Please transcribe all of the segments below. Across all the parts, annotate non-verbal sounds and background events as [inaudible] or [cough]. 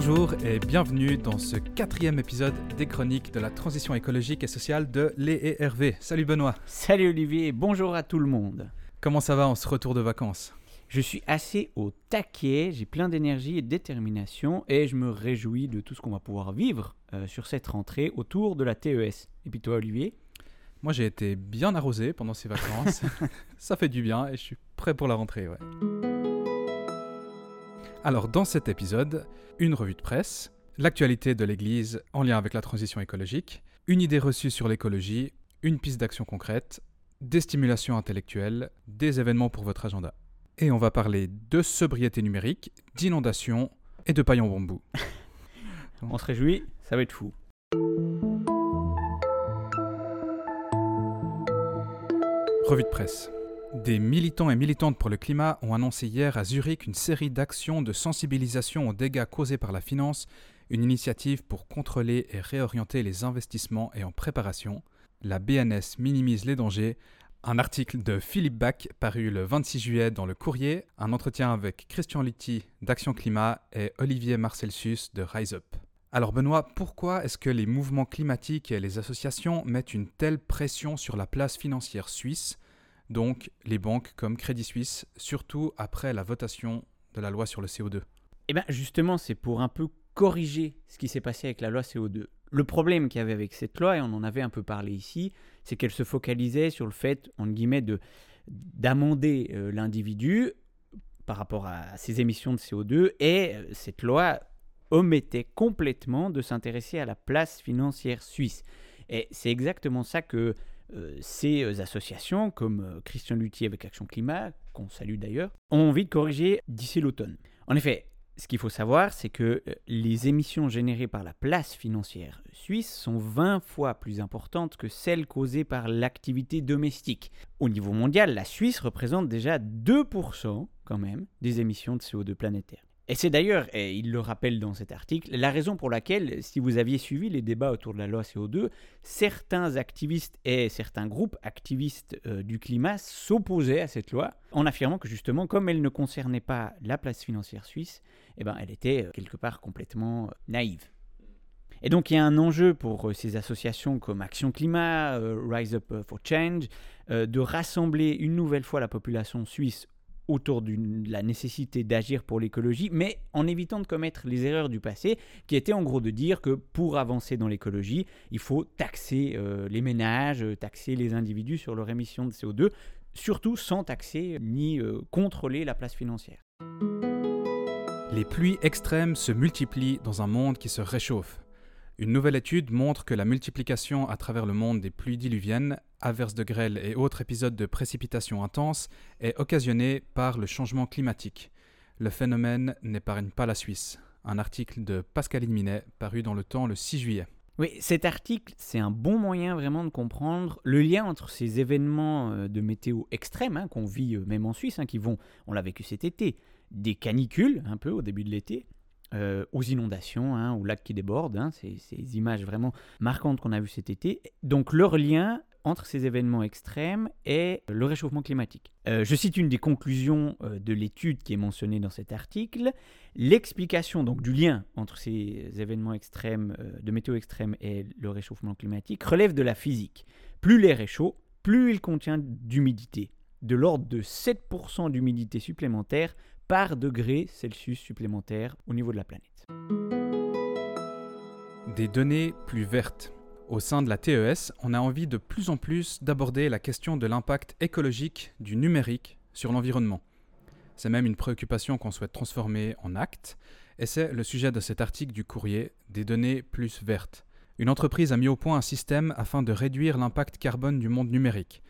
Bonjour et bienvenue dans ce quatrième épisode des chroniques de la transition écologique et sociale de Lé et Hervé. Salut Benoît. Salut Olivier, bonjour à tout le monde. Comment ça va en ce retour de vacances? Je suis assez au taquet, j'ai plein d'énergie et de détermination et je me réjouis de tout ce qu'on va pouvoir vivre euh, sur cette rentrée autour de la TES. Et puis toi Olivier? Moi j'ai été bien arrosé pendant ces vacances. [laughs] ça fait du bien et je suis prêt pour la rentrée. Ouais. Alors dans cet épisode, une revue de presse, l'actualité de l'Église en lien avec la transition écologique, une idée reçue sur l'écologie, une piste d'action concrète, des stimulations intellectuelles, des événements pour votre agenda. Et on va parler de sobriété numérique, d'inondation et de paille en bambou. [laughs] On se réjouit, ça va être fou. Revue de presse. Des militants et militantes pour le climat ont annoncé hier à Zurich une série d'actions de sensibilisation aux dégâts causés par la finance, une initiative pour contrôler et réorienter les investissements et en préparation. La BNS minimise les dangers. Un article de Philippe Bach paru le 26 juillet dans le Courrier, un entretien avec Christian Litti d'Action Climat et Olivier Marcelsus de Rise Up. Alors Benoît, pourquoi est-ce que les mouvements climatiques et les associations mettent une telle pression sur la place financière suisse? Donc les banques comme Crédit Suisse, surtout après la votation de la loi sur le CO2 Eh bien justement, c'est pour un peu corriger ce qui s'est passé avec la loi CO2. Le problème qu'il y avait avec cette loi, et on en avait un peu parlé ici, c'est qu'elle se focalisait sur le fait, en guillemets, de d'amender euh, l'individu par rapport à ses émissions de CO2, et euh, cette loi omettait complètement de s'intéresser à la place financière suisse. Et c'est exactement ça que euh, ces euh, associations, comme euh, Christian Luthier avec Action Climat, qu'on salue d'ailleurs, ont envie de corriger d'ici l'automne. En effet, ce qu'il faut savoir, c'est que les émissions générées par la place financière suisse sont 20 fois plus importantes que celles causées par l'activité domestique. Au niveau mondial, la Suisse représente déjà 2% quand même des émissions de CO2 planétaires. Et c'est d'ailleurs, et il le rappelle dans cet article, la raison pour laquelle, si vous aviez suivi les débats autour de la loi CO2, certains activistes et certains groupes activistes euh, du climat s'opposaient à cette loi en affirmant que justement, comme elle ne concernait pas la place financière suisse, eh ben, elle était euh, quelque part complètement euh, naïve. Et donc il y a un enjeu pour ces associations comme Action Climat, Rise Up for Change, de rassembler une nouvelle fois la population suisse autour de la nécessité d'agir pour l'écologie, mais en évitant de commettre les erreurs du passé, qui étaient en gros de dire que pour avancer dans l'écologie, il faut taxer euh, les ménages, taxer les individus sur leur émission de CO2, surtout sans taxer ni euh, contrôler la place financière. Les pluies extrêmes se multiplient dans un monde qui se réchauffe. Une nouvelle étude montre que la multiplication à travers le monde des pluies diluviennes, averses de grêle et autres épisodes de précipitations intenses est occasionnée par le changement climatique. Le phénomène n'épargne pas la Suisse. Un article de Pascaline Minet paru dans le temps le 6 juillet. Oui, cet article, c'est un bon moyen vraiment de comprendre le lien entre ces événements euh, de météo extrêmes hein, qu'on vit euh, même en Suisse, hein, qui vont, on l'a vécu cet été, des canicules un peu au début de l'été, euh, aux inondations, hein, aux lacs qui débordent, hein, ces, images vraiment marquantes qu'on a vues cet été. Donc leur lien entre ces événements extrêmes et le réchauffement climatique. Euh, je cite une des conclusions euh, de l'étude qui est mentionnée dans cet article. L'explication donc du lien entre ces événements extrêmes, de météo extrême et le réchauffement climatique relève de la physique. Plus l'air est chaud, plus il contient d'humidité, de l'ordre de 7% d'humidité supplémentaire par degré Celsius supplémentaire au niveau de la planète. Des données plus vertes. Au sein de la TES, on a envie de plus en plus d'aborder la question de l'impact écologique du numérique sur l'environnement. C'est même une préoccupation qu'on souhaite transformer en acte, et c'est le sujet de cet article du courrier, des données plus vertes. Une entreprise a mis au point un système afin de réduire l'impact carbone du monde numérique.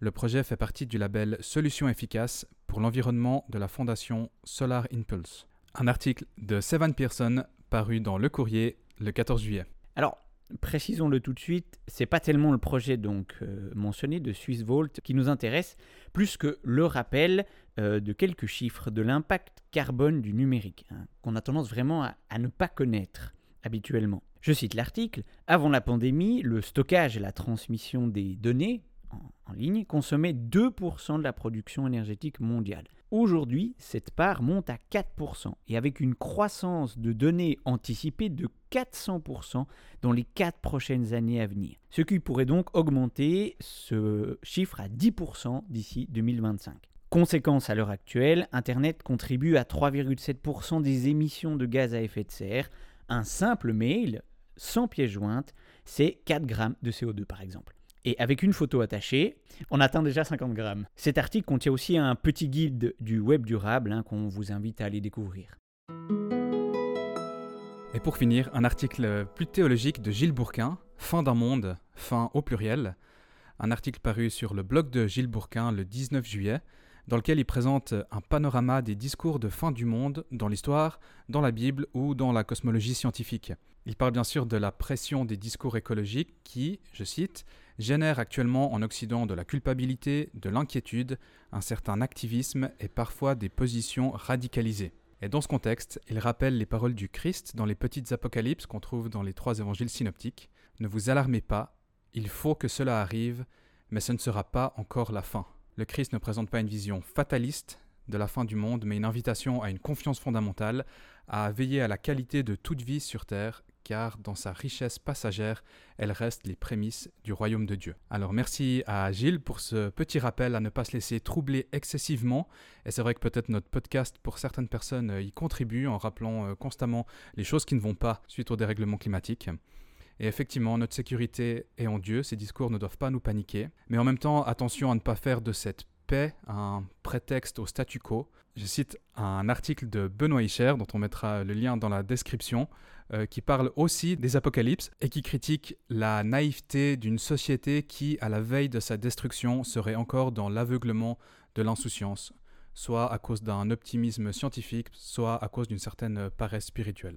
Le projet fait partie du label Solutions efficaces pour l'environnement de la fondation Solar Impulse. Un article de Sevan Pearson paru dans Le Courrier le 14 juillet. Alors, précisons-le tout de suite, c'est pas tellement le projet donc euh, mentionné de SwissVolt qui nous intéresse, plus que le rappel euh, de quelques chiffres de l'impact carbone du numérique, hein, qu'on a tendance vraiment à ne pas connaître habituellement. Je cite l'article, Avant la pandémie, le stockage et la transmission des données en, ligne consommait 2% de la production énergétique mondiale. Aujourd'hui, cette part monte à 4% et avec une croissance de données anticipée de 400% dans les 4 prochaines années à venir. Ce qui pourrait donc augmenter ce chiffre à 10% d'ici 2025. Conséquence à l'heure actuelle, Internet contribue à 3,7% des émissions de gaz à effet de serre. Un simple mail, sans pièce jointe, c'est 4 grammes de CO2 par exemple. Et avec une photo attachée, on atteint déjà 50 grammes. Cet article contient aussi un petit guide du web durable hein, qu'on vous invite à aller découvrir. Et pour finir, un article plus théologique de Gilles Bourquin, Fin d'un monde, fin au pluriel. Un article paru sur le blog de Gilles Bourquin le 19 juillet, dans lequel il présente un panorama des discours de fin du monde dans l'histoire, dans la Bible ou dans la cosmologie scientifique. Il parle bien sûr de la pression des discours écologiques qui, je cite, génère actuellement en Occident de la culpabilité, de l'inquiétude, un certain activisme et parfois des positions radicalisées. Et dans ce contexte, il rappelle les paroles du Christ dans les petites apocalypses qu'on trouve dans les trois évangiles synoptiques. Ne vous alarmez pas, il faut que cela arrive, mais ce ne sera pas encore la fin. Le Christ ne présente pas une vision fataliste de la fin du monde, mais une invitation à une confiance fondamentale, à veiller à la qualité de toute vie sur terre car dans sa richesse passagère, elle reste les prémices du royaume de Dieu. Alors merci à Gilles pour ce petit rappel à ne pas se laisser troubler excessivement. Et c'est vrai que peut-être notre podcast, pour certaines personnes, euh, y contribue en rappelant euh, constamment les choses qui ne vont pas suite au dérèglement climatique. Et effectivement, notre sécurité est en Dieu, ces discours ne doivent pas nous paniquer. Mais en même temps, attention à ne pas faire de cette paix un prétexte au statu quo. Je cite un article de Benoît Hicher, dont on mettra le lien dans la description, euh, qui parle aussi des apocalypses et qui critique la naïveté d'une société qui, à la veille de sa destruction, serait encore dans l'aveuglement de l'insouciance, soit à cause d'un optimisme scientifique, soit à cause d'une certaine paresse spirituelle.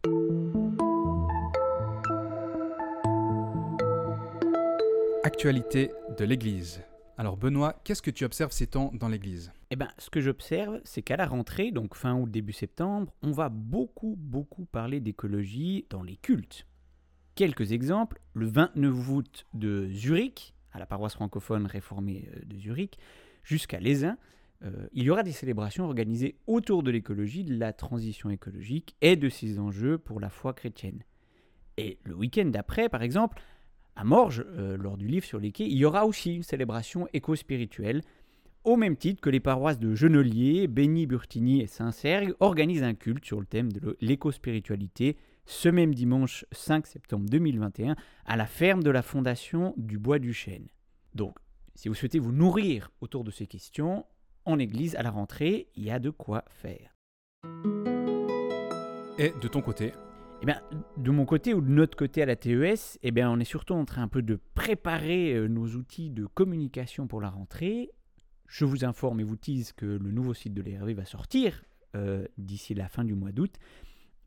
Actualité de l'Église. Alors Benoît, qu'est-ce que tu observes ces temps dans l'Église? Eh bien, ce que j'observe, c'est qu'à la rentrée, donc fin août, début septembre, on va beaucoup, beaucoup parler d'écologie dans les cultes. Quelques exemples, le 29 août de Zurich, à la paroisse francophone réformée euh, de Zurich, jusqu'à l'Aisin, euh, il y aura des célébrations organisées autour de l'écologie, de la transition écologique et de ses enjeux pour la foi chrétienne. Et le week-end d'après, par exemple, à Morges, euh, lors du livre sur les quais, il y aura aussi une célébration éco-spirituelle, au même titre que les paroisses de Genelier, Béni, Burtigny et Saint-Sergue organisent un culte sur le thème de l'éco-spiritualité ce même dimanche 5 septembre 2021 à la ferme de la Fondation du Bois du Chêne. Donc, si vous souhaitez vous nourrir autour de ces questions, en église à la rentrée, il y a de quoi faire. Et de ton côté, eh bien, de mon côté ou de notre côté à la TES, eh bien, on est surtout en train un peu de préparer euh, nos outils de communication pour la rentrée. Je vous informe et vous tease que le nouveau site de l'ERV va sortir euh, d'ici la fin du mois d'août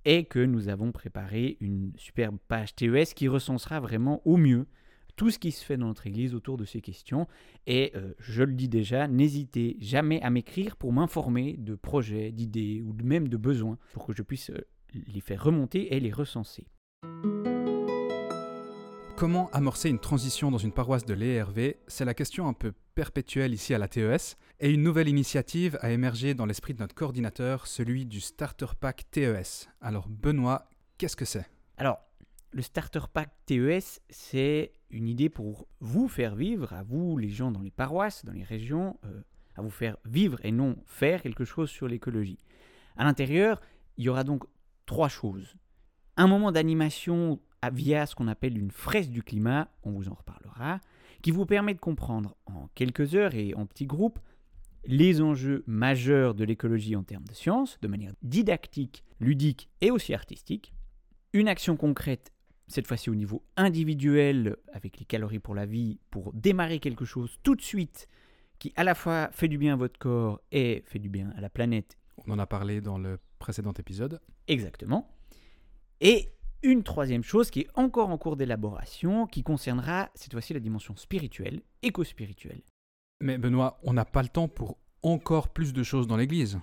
et que nous avons préparé une superbe page TES qui recensera vraiment au mieux tout ce qui se fait dans notre Église autour de ces questions. Et euh, je le dis déjà, n'hésitez jamais à m'écrire pour m'informer de projets, d'idées ou même de besoins pour que je puisse les faire remonter et les recenser. Comment amorcer une transition dans une paroisse de l'ERV C'est la question un peu perpétuelle ici à la TES. Et une nouvelle initiative a émergé dans l'esprit de notre coordinateur, celui du Starter Pack TES. Alors Benoît, qu'est-ce que c'est? Alors, le Starter Pack TES, c'est une idée pour vous faire vivre, à vous les gens dans les paroisses, dans les régions, euh, à vous faire vivre et non faire quelque chose sur l'écologie. À l'intérieur, il y aura donc trois choses. Un moment d'animation via ce qu'on appelle une fresque du climat, on vous en reparlera, qui vous permet de comprendre en quelques heures et en petits groupes les enjeux majeurs de l'écologie en termes de sciences, de manière didactique, ludique et aussi artistique. Une action concrète, cette fois-ci au niveau individuel, avec les calories pour la vie, pour démarrer quelque chose tout de suite qui à la fois fait du bien à votre corps et fait du bien à la planète. On en a parlé dans le précédent épisode. Exactement. Et une troisième chose qui est encore en cours d'élaboration, qui concernera cette fois-ci la dimension spirituelle, éco-spirituelle. Mais Benoît, on n'a pas le temps pour encore plus de choses dans l'Église.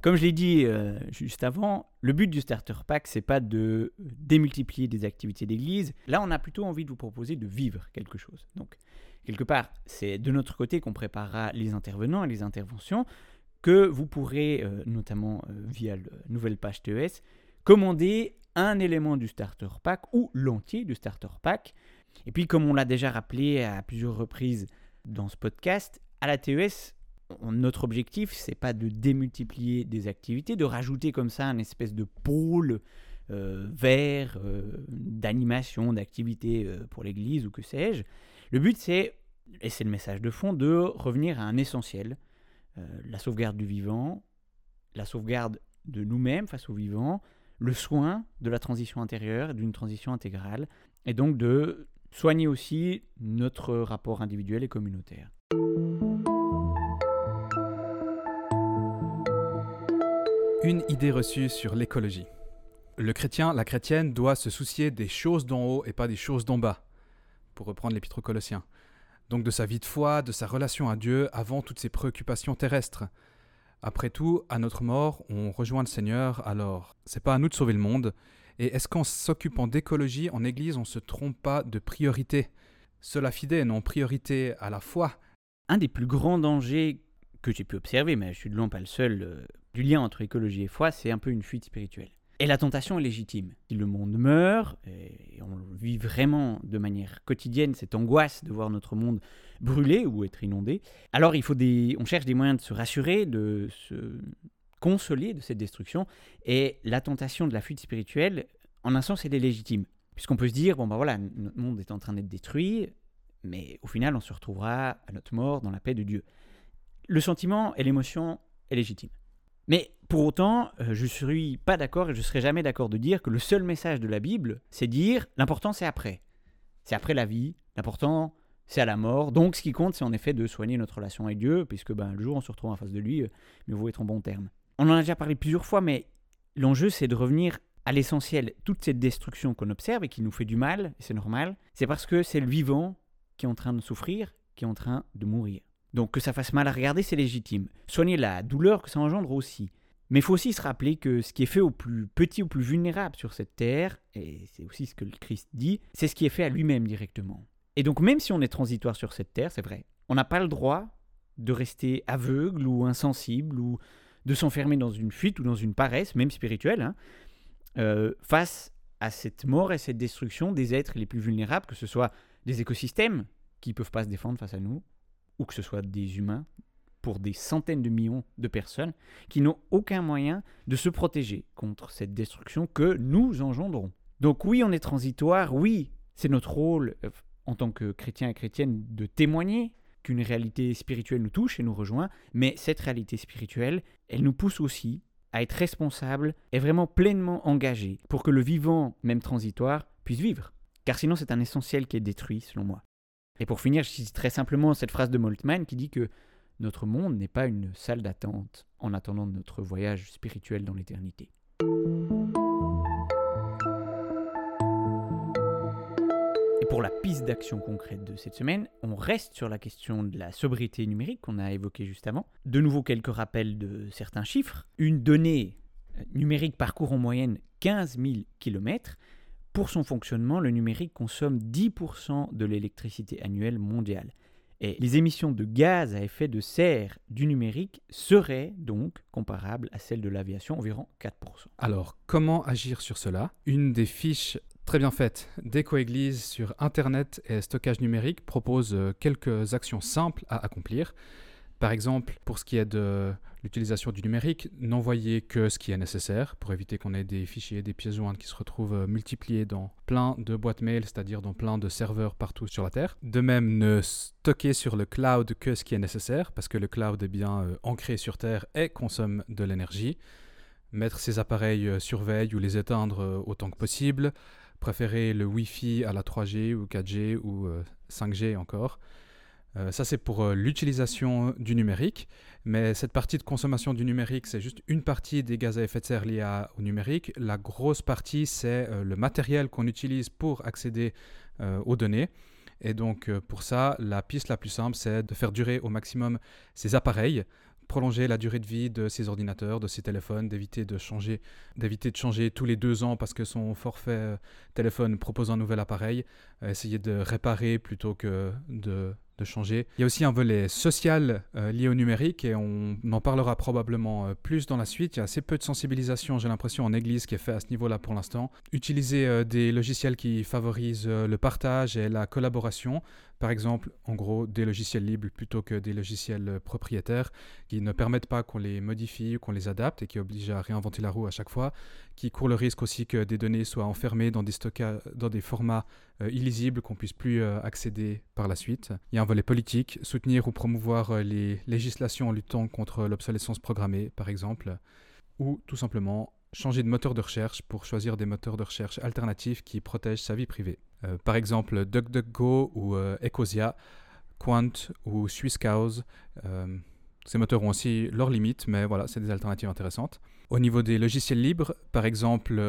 Comme je l'ai dit euh, juste avant, le but du Starter Pack, c'est pas de démultiplier des activités d'Église. Là, on a plutôt envie de vous proposer de vivre quelque chose. Donc, quelque part, c'est de notre côté qu'on préparera les intervenants et les interventions que vous pourrez, euh, notamment euh, via la nouvelle page TES, commander un élément du starter pack ou l'entier du starter pack. Et puis, comme on l'a déjà rappelé à plusieurs reprises dans ce podcast, à la TES, notre objectif, c'est pas de démultiplier des activités, de rajouter comme ça un espèce de pôle euh, vert d'animation, d'activité pour l'église ou que sais-je. Le but, c'est, et c'est le message de fond, de revenir à un essentiel, la sauvegarde du vivant, la sauvegarde de nous-mêmes face au vivant, le soin de la transition intérieure, d'une transition intégrale, et donc de soigner aussi notre rapport individuel et communautaire. Une idée reçue sur l'écologie. Le chrétien, la chrétienne doit se soucier des choses d'en haut et pas des choses d'en bas, pour reprendre l'épître aux Colossiens donc de sa vie de foi, de sa relation à Dieu, avant toutes ses préoccupations terrestres. Après tout, à notre mort, on rejoint le Seigneur, alors c'est pas à nous de sauver le monde. Et est-ce qu'en s'occupant d'écologie en Église, on se trompe pas de priorité? Cela fidèle, non priorité à la foi. Un des plus grands dangers que j'ai pu observer, mais je suis de loin pas le seul, euh, du lien entre écologie et foi, c'est un peu une fuite spirituelle. Et la tentation est légitime. Si le monde meurt, et on vit vraiment de manière quotidienne cette angoisse de voir notre monde brûler ou être inondé, alors il faut des, on cherche des moyens de se rassurer, de se consoler de cette destruction. Et la tentation de la fuite spirituelle, en un sens, elle est légitime. Puisqu'on peut se dire, bon ben voilà, notre monde est en train d'être détruit, mais au final, on se retrouvera à notre mort dans la paix de Dieu. Le sentiment et l'émotion est légitime. Mais pour autant, euh, je ne suis pas d'accord et je ne serai jamais d'accord de dire que le seul message de la Bible, c'est dire l'important c'est après. C'est après la vie, l'important c'est à la mort. Donc ce qui compte, c'est en effet de soigner notre relation avec Dieu, puisque ben, le jour on se retrouve en face de lui, euh, mieux vaut être en bon terme. On en a déjà parlé plusieurs fois, mais l'enjeu c'est de revenir à l'essentiel. Toute cette destruction qu'on observe et qui nous fait du mal, c'est normal, c'est parce que c'est le vivant qui est en train de souffrir, qui est en train de mourir. Donc que ça fasse mal à regarder, c'est légitime. Soigner la douleur que ça engendre aussi. Mais il faut aussi se rappeler que ce qui est fait au plus petit, au plus vulnérable sur cette terre, et c'est aussi ce que le Christ dit, c'est ce qui est fait à lui-même directement. Et donc même si on est transitoire sur cette terre, c'est vrai, on n'a pas le droit de rester aveugle ou insensible ou de s'enfermer dans une fuite ou dans une paresse, même spirituelle, hein, euh, face à cette mort et cette destruction des êtres les plus vulnérables, que ce soit des écosystèmes qui ne peuvent pas se défendre face à nous, ou que ce soit des humains, pour des centaines de millions de personnes qui n'ont aucun moyen de se protéger contre cette destruction que nous engendrons. Donc oui, on est transitoire, oui, c'est notre rôle euh, en tant que chrétien et chrétienne de témoigner qu'une réalité spirituelle nous touche et nous rejoint, mais cette réalité spirituelle, elle nous pousse aussi à être responsables et vraiment pleinement engagés pour que le vivant, même transitoire, puisse vivre. Car sinon c'est un essentiel qui est détruit, selon moi. Et pour finir, je cite très simplement cette phrase de Moltmann qui dit que notre monde n'est pas une salle d'attente en attendant notre voyage spirituel dans l'éternité. Et pour la piste d'action concrète de cette semaine, on reste sur la question de la sobriété numérique qu'on a évoquée juste avant. De nouveau quelques rappels de certains chiffres. Une donnée numérique parcourt en moyenne 15 000 km. Pour son fonctionnement, le numérique consomme 10% de l'électricité annuelle mondiale. Et les émissions de gaz à effet de serre du numérique seraient donc comparables à celles de l'aviation, environ 4%. Alors, comment agir sur cela? Une des fiches très bien faites d'EcoEglise sur Internet et stockage numérique propose euh, quelques actions simples à accomplir. Par exemple, pour ce qui est de l'utilisation du numérique, n'envoyez que ce qui est nécessaire pour éviter qu'on ait des fichiers, des pièces jointes qui se retrouvent euh, multipliés dans plein de boîtes mail, c'est-à-dire dans plein de serveurs partout sur la Terre. De même, ne stockez sur le cloud que ce qui est nécessaire, parce que le cloud est bien euh, ancré sur Terre et consomme de l'énergie. Mettre ces appareils euh, sur veille ou les éteindre autant que possible. Préférer le Wi-Fi à la 3G ou 4G ou 5G encore. Euh, ça, c'est pour euh, l'utilisation du numérique. Mais cette partie de consommation du numérique, c'est juste une partie des gaz à effet de serre liés au numérique. La grosse partie, c'est euh, le matériel qu'on utilise pour accéder aux données. Et donc, pour ça, la piste la plus simple, c'est de faire durer au maximum ces appareils prolonger la durée de vie de ces ordinateurs, de ces téléphones, d'éviter de changer, d'éviter de changer tous les deux ans parce que son forfait téléphone propose un nouvel appareil, essayer de réparer plutôt que de Il y a aussi un volet social euh, lié au numérique et on en parlera probablement euh, plus dans la suite. Il y a assez peu de sensibilisation, j'ai l'impression, en Église qui est fait à ce niveau-là pour l'instant. Utiliser euh, des logiciels qui favorisent le partage et la collaboration. Par exemple, en gros, des logiciels libres plutôt que des logiciels propriétaires qui ne permettent pas qu'on les modifie ou qu'on les adapte et qui obligent à réinventer la roue à chaque fois, qui courent le risque aussi que des données soient enfermées dans des, dans des formats illisibles qu'on puisse plus accéder par la suite. Il y a un volet politique, soutenir ou promouvoir euh, les législations en luttant contre l'obsolescence programmée, par exemple, ou tout simplement changer de moteur de recherche pour choisir des moteurs de recherche alternatifs qui protègent sa vie privée. Euh, par exemple, DuckDuckGo ou euh, Ecosia, Quant ou SwissCows. ces moteurs ont aussi leurs limites, mais voilà, c'est des alternatives intéressantes. Au niveau des logiciels libres, par exemple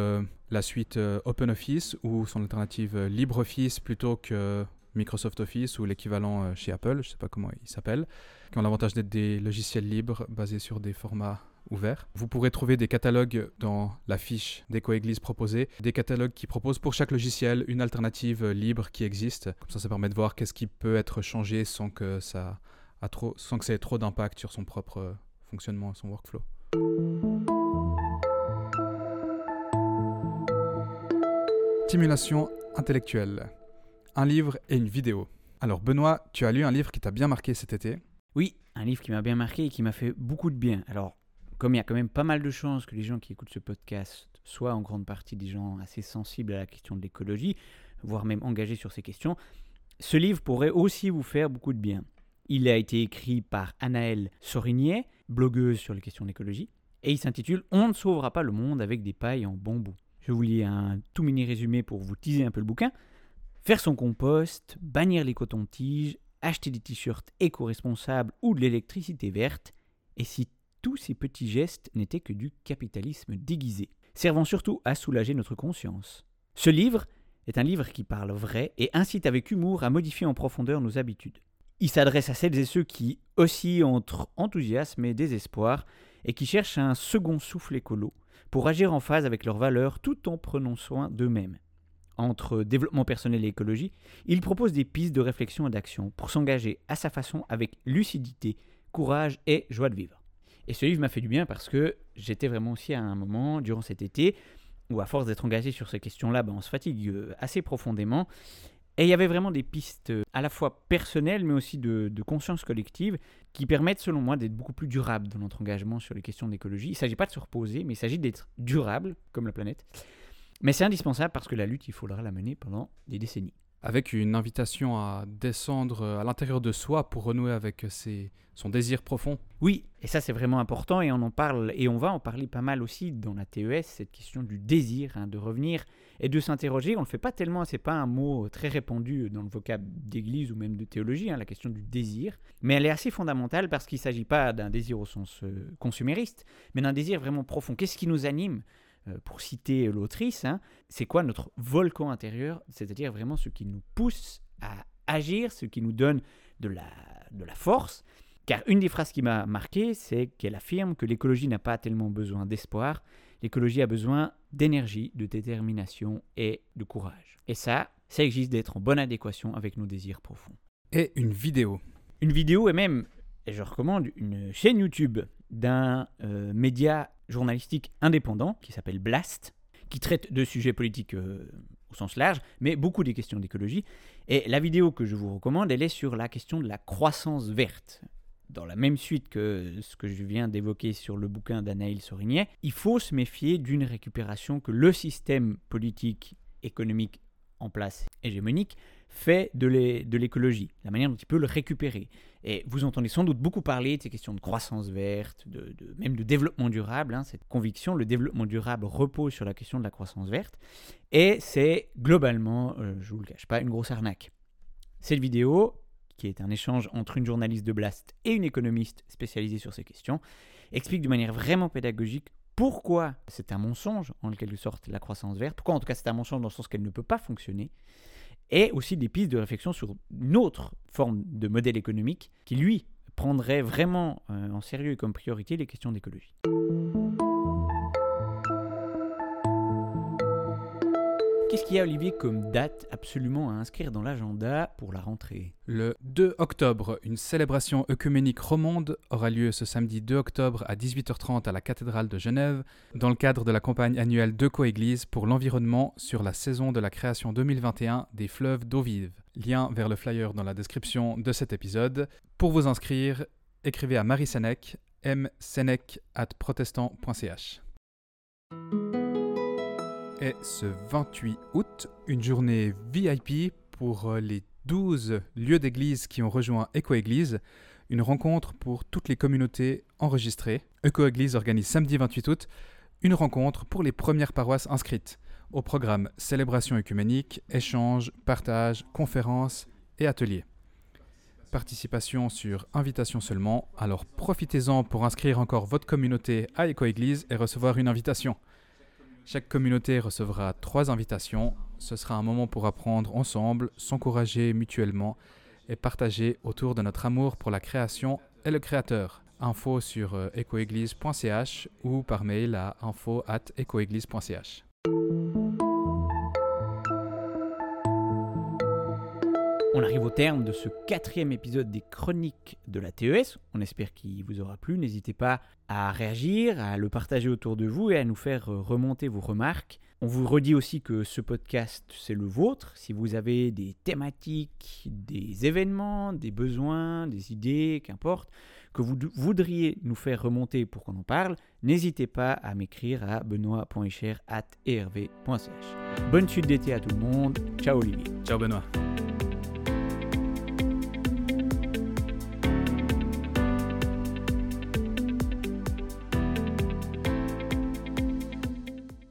la suite OpenOffice ou son alternative LibreOffice plutôt que Microsoft Office ou l'équivalent euh, chez Apple, je ne sais pas comment il s'appelle, qui ont l'avantage d'être des logiciels libres basés sur des formats Vous pourrez trouver des catalogues dans la fiche d'EcoEglise proposée, des catalogues qui proposent pour chaque logiciel une alternative libre qui existe. Comme ça, ça permet de voir qu'est-ce qui peut être changé sans que ça, a trop, sans que ça ait trop d'impact sur son propre fonctionnement et son workflow. Stimulation intellectuelle un livre et une vidéo. Alors Benoît, tu as lu un livre qui t'a bien marqué cet été Oui, un livre qui m'a bien marqué et qui m'a fait beaucoup de bien. Alors, comme il y a quand même pas mal de chances que les gens qui écoutent ce podcast soient en grande partie des gens assez sensibles à la question de l'écologie, voire même engagés sur ces questions, ce livre pourrait aussi vous faire beaucoup de bien. Il a été écrit par Anaëlle Sorignet, blogueuse sur les questions d'écologie, et il s'intitule On ne sauvera pas le monde avec des pailles en bambou. Je vous lis un tout mini résumé pour vous teaser un peu le bouquin. Faire son compost, bannir les cotons-tiges, acheter des t-shirts éco-responsables ou de l'électricité verte, et si tous ces petits gestes n'étaient que du capitalisme déguisé, servant surtout à soulager notre conscience. Ce livre est un livre qui parle vrai et incite avec humour à modifier en profondeur nos habitudes. Il s'adresse à celles et ceux qui oscillent entre enthousiasme et désespoir et qui cherchent un second souffle écolo pour agir en phase avec leurs valeurs tout en prenant soin d'eux-mêmes entre développement personnel et écologie, il propose des pistes de réflexion et d'action pour s'engager à sa façon avec lucidité, courage et joie de vivre. Et ce livre m'a fait du bien parce que j'étais vraiment aussi à un moment durant cet été où à force d'être engagé sur ces questions-là, ben, on se fatigue euh, assez profondément. Et il y avait vraiment des pistes euh, à la fois personnelles mais aussi de, de conscience collective qui permettent selon moi d'être beaucoup plus durable dans notre engagement sur les questions d'écologie. Il ne s'agit pas de se reposer, mais il s'agit d'être durable comme la planète. Mais c'est indispensable parce que la lutte, il faudra la mener pendant des décennies. Avec une invitation à descendre à l'intérieur de soi pour renouer avec ses, son désir profond. Oui, et ça c'est vraiment important et on en parle et on va en parler pas mal aussi dans la TES, cette question du désir, hein, de revenir et de s'interroger. On ne le fait pas tellement, c'est pas un mot très répandu dans le vocable d'église ou même de théologie, hein, la question du désir, mais elle est assez fondamentale parce qu'il ne s'agit pas d'un désir au sens euh, consumériste, mais d'un désir vraiment profond. Qu'est-ce qui nous anime euh, pour citer l'autrice, hein, c'est quoi notre volcan intérieur, c'est-à-dire vraiment ce qui nous pousse à agir, ce qui nous donne de la, de la force. Car une des phrases qui m'a marqué, c'est qu'elle affirme que l'écologie n'a pas tellement besoin d'espoir, l'écologie a besoin d'énergie, de détermination et de courage. Et ça, ça existe d'être en bonne adéquation avec nos désirs profonds. Et une vidéo. Une vidéo et même, et je recommande, une chaîne YouTube d'un euh, média journalistique indépendant qui s'appelle Blast, qui traite de sujets politiques euh, au sens large, mais beaucoup des questions d'écologie. Et la vidéo que je vous recommande, elle est sur la question de la croissance verte. Dans la même suite que ce que je viens d'évoquer sur le bouquin d'Anaïl Sorignet, il faut se méfier d'une récupération que le système politique, économique en place hégémonique fait de l'écologie, la manière dont il peut le récupérer. Et vous entendez sans doute beaucoup parler de ces questions de croissance verte, de, même de développement durable. Hein, cette conviction, le développement durable repose sur la question de la croissance verte. Et c'est globalement, euh, je ne vous le cache pas, une grosse arnaque. Cette vidéo, qui est un échange entre une journaliste de Blast et une économiste spécialisée sur ces questions, explique de manière vraiment pédagogique pourquoi c'est un mensonge, en quelque sorte, la croissance verte, pourquoi en tout cas c'est un mensonge dans le sens qu'elle ne peut pas fonctionner, et aussi des pistes de réflexion sur une autre forme de modèle économique qui, lui, prendrait vraiment euh, en sérieux comme priorité les questions d'écologie. Qu'est-ce qu'il y a, Olivier, comme date absolument à inscrire dans l'agenda pour la rentrée? Le 2 octobre, une célébration œcuménique romande aura lieu ce samedi 2 octobre à 18h30 à la cathédrale de Genève, dans le cadre de la campagne annuelle d'Eco-Église pour l'environnement sur la saison de la création 2021 des fleuves d'eau vive. Lien vers le flyer dans la description de cet épisode. Pour vous inscrire, écrivez à Marie Sénèque, msenec at protestant.ch est ce 28 août, une journée VIP pour euh, les 12 lieux d'église qui ont rejoint Eco-Église, une rencontre pour toutes les communautés enregistrées. Eco-Église organise samedi 28 août une rencontre pour les premières paroisses inscrites. Au programme célébration œcuménique, échanges, partage, conférences et ateliers. Participation sur invitation seulement, alors profitez-en pour inscrire encore votre communauté à Eco-Église et recevoir une invitation. Chaque communauté recevra trois invitations. Ce sera un moment pour apprendre ensemble, s'encourager mutuellement et partager autour de notre amour pour la création et le créateur. Info sur euh, ecoeglise.ch ou par mail à info at On arrive au terme de ce quatrième épisode des chroniques de la TES. On espère qu'il vous aura plu. N'hésitez pas à réagir, à le partager autour de vous et à nous faire euh, remonter vos remarques. On vous redit aussi que ce podcast, c'est le vôtre. Si vous avez des thématiques, des événements, des besoins, des idées, qu'importe, que vous voudriez nous faire remonter pour qu'on en parle, n'hésitez pas à m'écrire à benoît.cher.erv.ch. Bonne suite d'été à tout le monde. Ciao Olivier. Ciao Benoît.